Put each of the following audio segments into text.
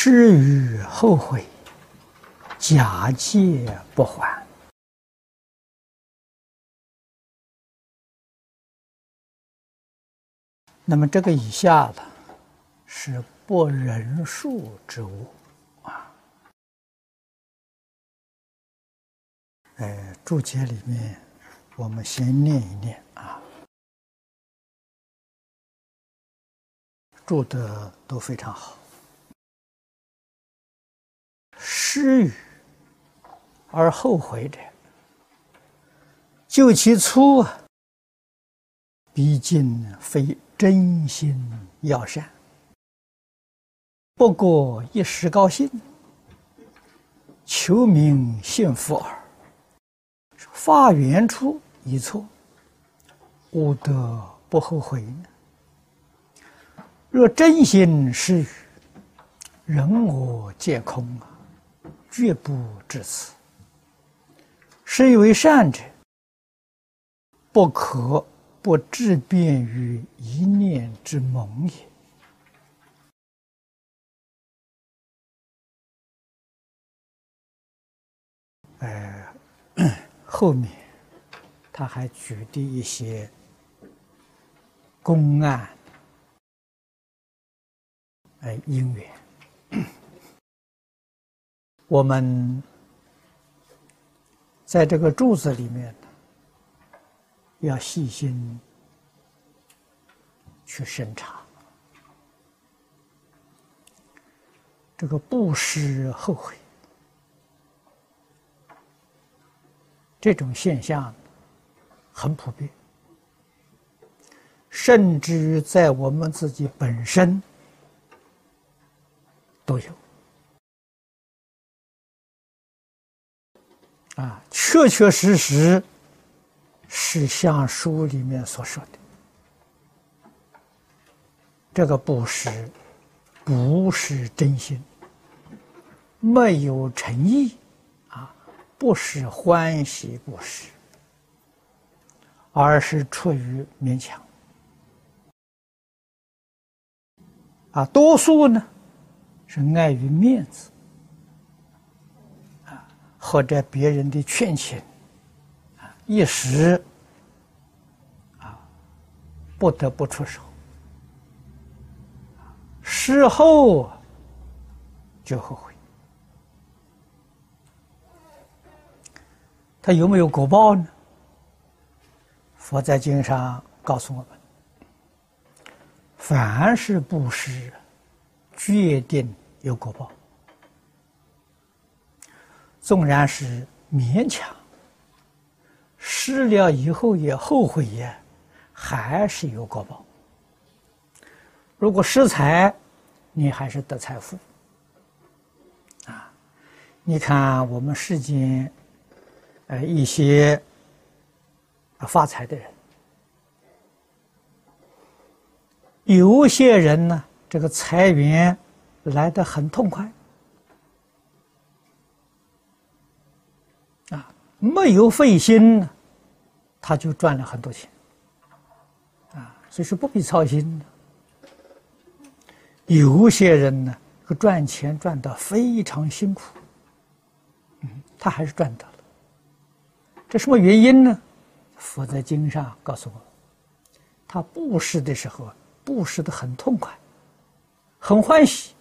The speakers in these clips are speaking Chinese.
失于后悔，假借不还。那么这个以下的，是不人数之物啊。哎，注解里面，我们先念一念啊，注的都非常好。失语而后悔者，就其初啊，毕竟非真心要善，不过一时高兴，求名幸福耳。发源处一错，吾得不后悔呢？若真心失语，人我皆空啊！绝不至此。是以为善者，不可不致变于一念之萌也。哎，后面他还举的一些公案，哎，因缘。我们在这个柱子里面要细心去审查，这个不失后悔。这种现象很普遍，甚至在我们自己本身都有。啊，确确实实是像书里面所说的，这个布施不是真心，没有诚意，啊，不是欢喜布施，而是出于勉强。啊，多数呢是碍于面子。或者别人的劝请，一时啊，不得不出手，事后就后悔。他有没有果报呢？佛在经上告诉我们：凡是布施，决定有果报。纵然是勉强，失了以后也后悔呀，还是有果报。如果失财，你还是得财富。啊，你看我们世间，呃，一些发财的人，有些人呢，这个财源来得很痛快。没有费心呢，他就赚了很多钱，啊，所以说不必操心的。有些人呢，赚钱赚的非常辛苦，嗯，他还是赚到了。这什么原因呢？佛在经上告诉我，他布施的时候，布施的很痛快，很欢喜，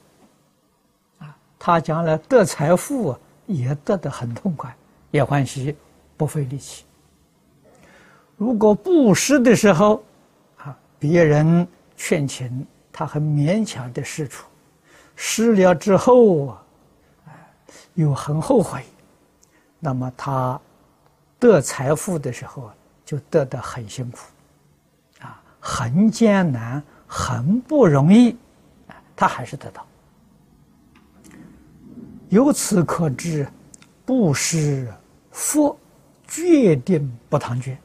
啊，他将来得财富也得的很痛快。也欢喜，不费力气。如果布施的时候，啊，别人劝请，他很勉强的施出，施了之后啊，又很后悔，那么他得财富的时候就得的很辛苦，啊，很艰难，很不容易，啊，他还是得到。由此可知。布施，佛决定不唐捐。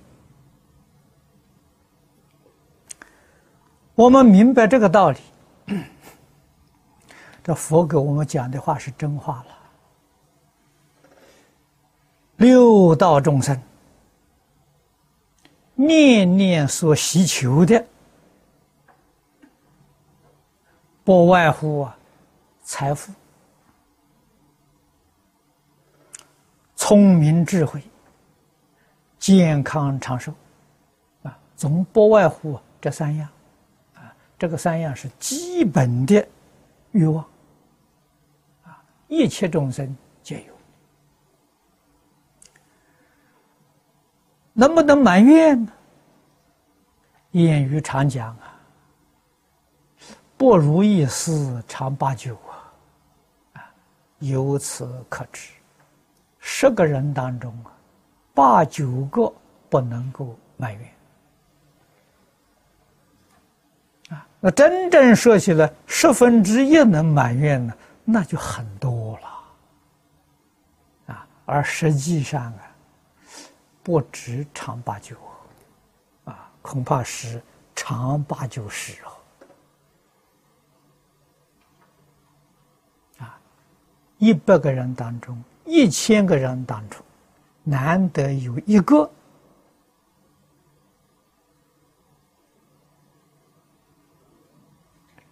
我们明白这个道理，这佛给我们讲的话是真话了。六道众生，念念所希求的，不外乎啊，财富。聪明智慧、健康长寿，啊，总不外乎这三样，啊，这个三样是基本的欲望，啊，一切众生皆有。能不能埋怨呢？谚语常讲啊，“不如意事常八九”啊，啊，由此可知，十个人当中啊，八九个不能够埋怨。啊，那真正说起来，十分之一能埋怨呢，那就很多了。啊，而实际上啊。不止长八九，啊，恐怕是长八九十哦。啊，一百个人当中，一千个人当中，难得有一个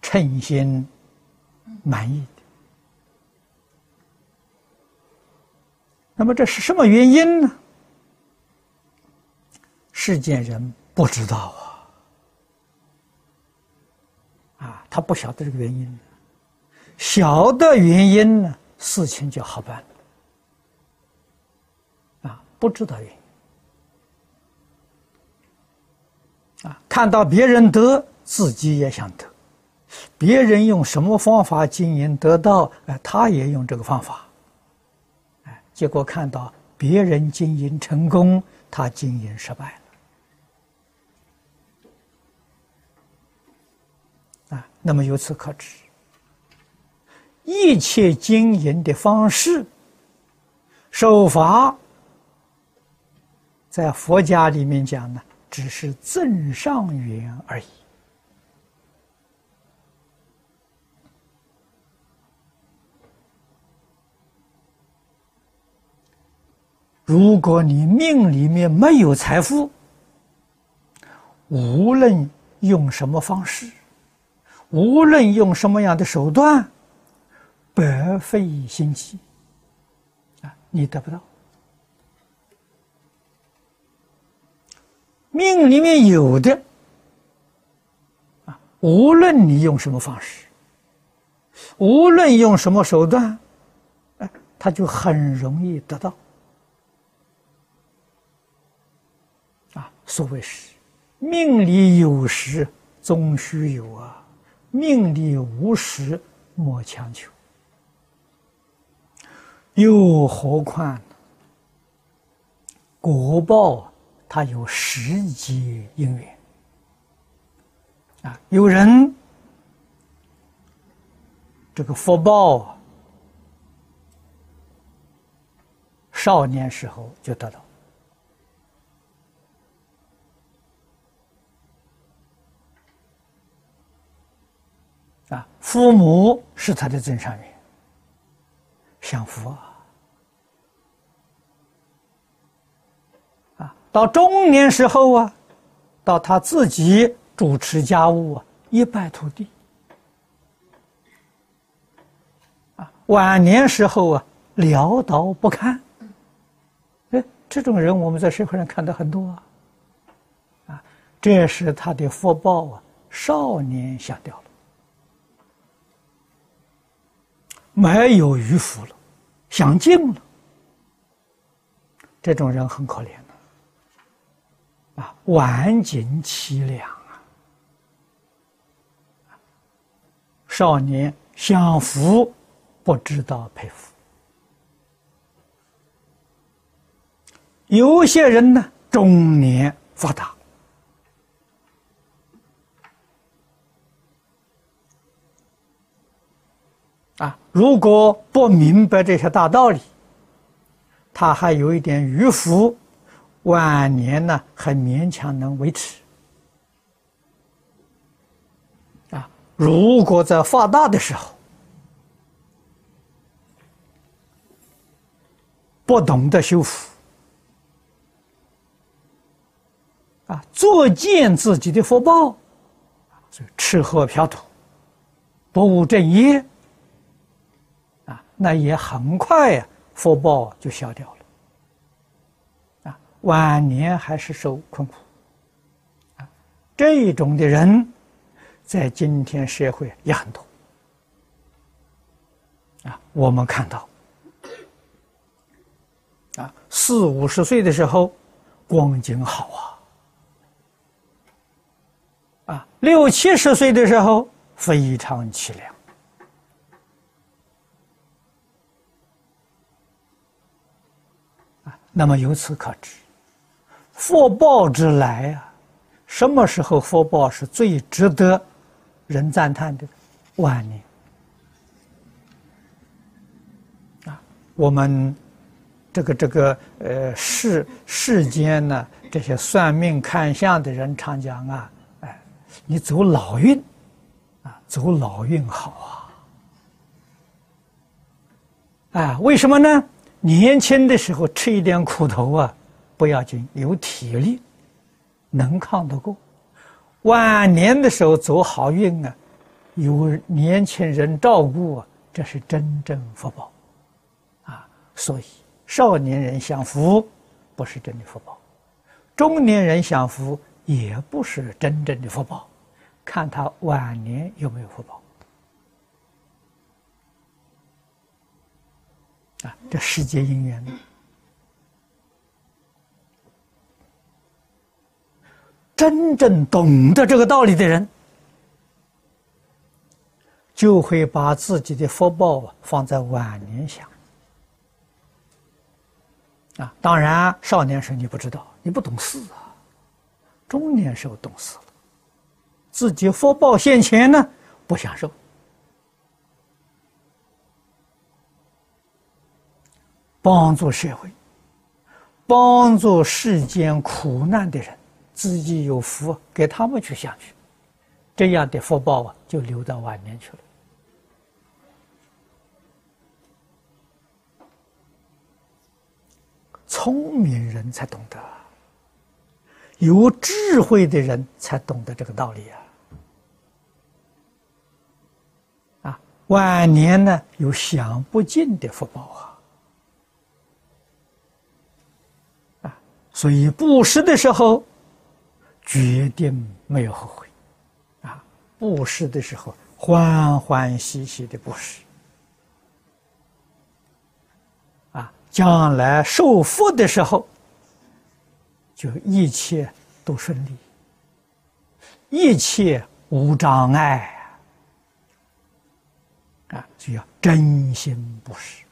称心满意的。那么这是什么原因呢？世间人不知道啊，啊，他不晓得这个原因，晓得原因呢，事情就好办了。不知道原因，啊，看到别人得，自己也想得，别人用什么方法经营得到，哎，他也用这个方法，哎，结果看到别人经营成功，他经营失败了。啊，那么由此可知，一切经营的方式、手法，在佛家里面讲呢，只是增上缘而已。如果你命里面没有财富，无论用什么方式。无论用什么样的手段，白费心机啊，你得不到。命里面有的啊，无论你用什么方式，无论用什么手段，哎，他就很容易得到。啊，所谓是命里有时终须有啊。命里无时莫强求，又何况果报它有十级因缘啊！有人这个福报啊少年时候就得到。啊，父母是他的真善缘，享福啊！到中年时候啊，到他自己主持家务啊，一败涂地。啊，晚年时候啊，潦倒不堪。哎，这种人我们在社会上看到很多啊。啊，这是他的福报啊，少年下掉了。没有余福了，享尽了，这种人很可怜，啊，晚景凄凉啊！少年享福，不知道佩服；有些人呢，中年发达。啊，如果不明白这些大道理，他还有一点迂腐，晚年呢还勉强能维持。啊，如果在发大的时候不懂得修复，啊，作践自己的福报，所以吃喝嫖赌，不务正业。啊那也很快呀，福报就消掉了。晚年还是受困苦，啊，这种的人，在今天社会也很多，啊，我们看到，啊，四五十岁的时候，光景好啊，啊，六七十岁的时候非常凄凉。啊那么由此可知，福报之来啊，什么时候福报是最值得人赞叹的？晚年啊，我们这个这个呃世世间呢，这些算命看相的人常讲啊，哎，你走老运啊，走老运好啊，啊，为什么呢？年轻的时候吃一点苦头啊，不要紧，有体力，能抗得过。晚年的时候走好运啊，有年轻人照顾啊，这是真正福报，啊，所以少年人享福不是真的福报，中年人享福也不是真正的福报，看他晚年有没有福报。啊，这世界因缘，真正懂得这个道理的人，就会把自己的福报放在晚年想。啊，当然，少年时你不知道，你不懂事啊；中年时候懂事了，自己福报现前呢，不享受。帮助社会，帮助世间苦难的人，自己有福，给他们去享去，这样的福报啊，就留到晚年去了。聪明人才懂得，有智慧的人才懂得这个道理啊！啊，晚年呢，有享不尽的福报啊！所以布施的时候，决定没有后悔，啊！布施的时候欢欢喜喜的布施，啊！将来受福的时候，就一切都顺利，一切无障碍啊！就要真心布施。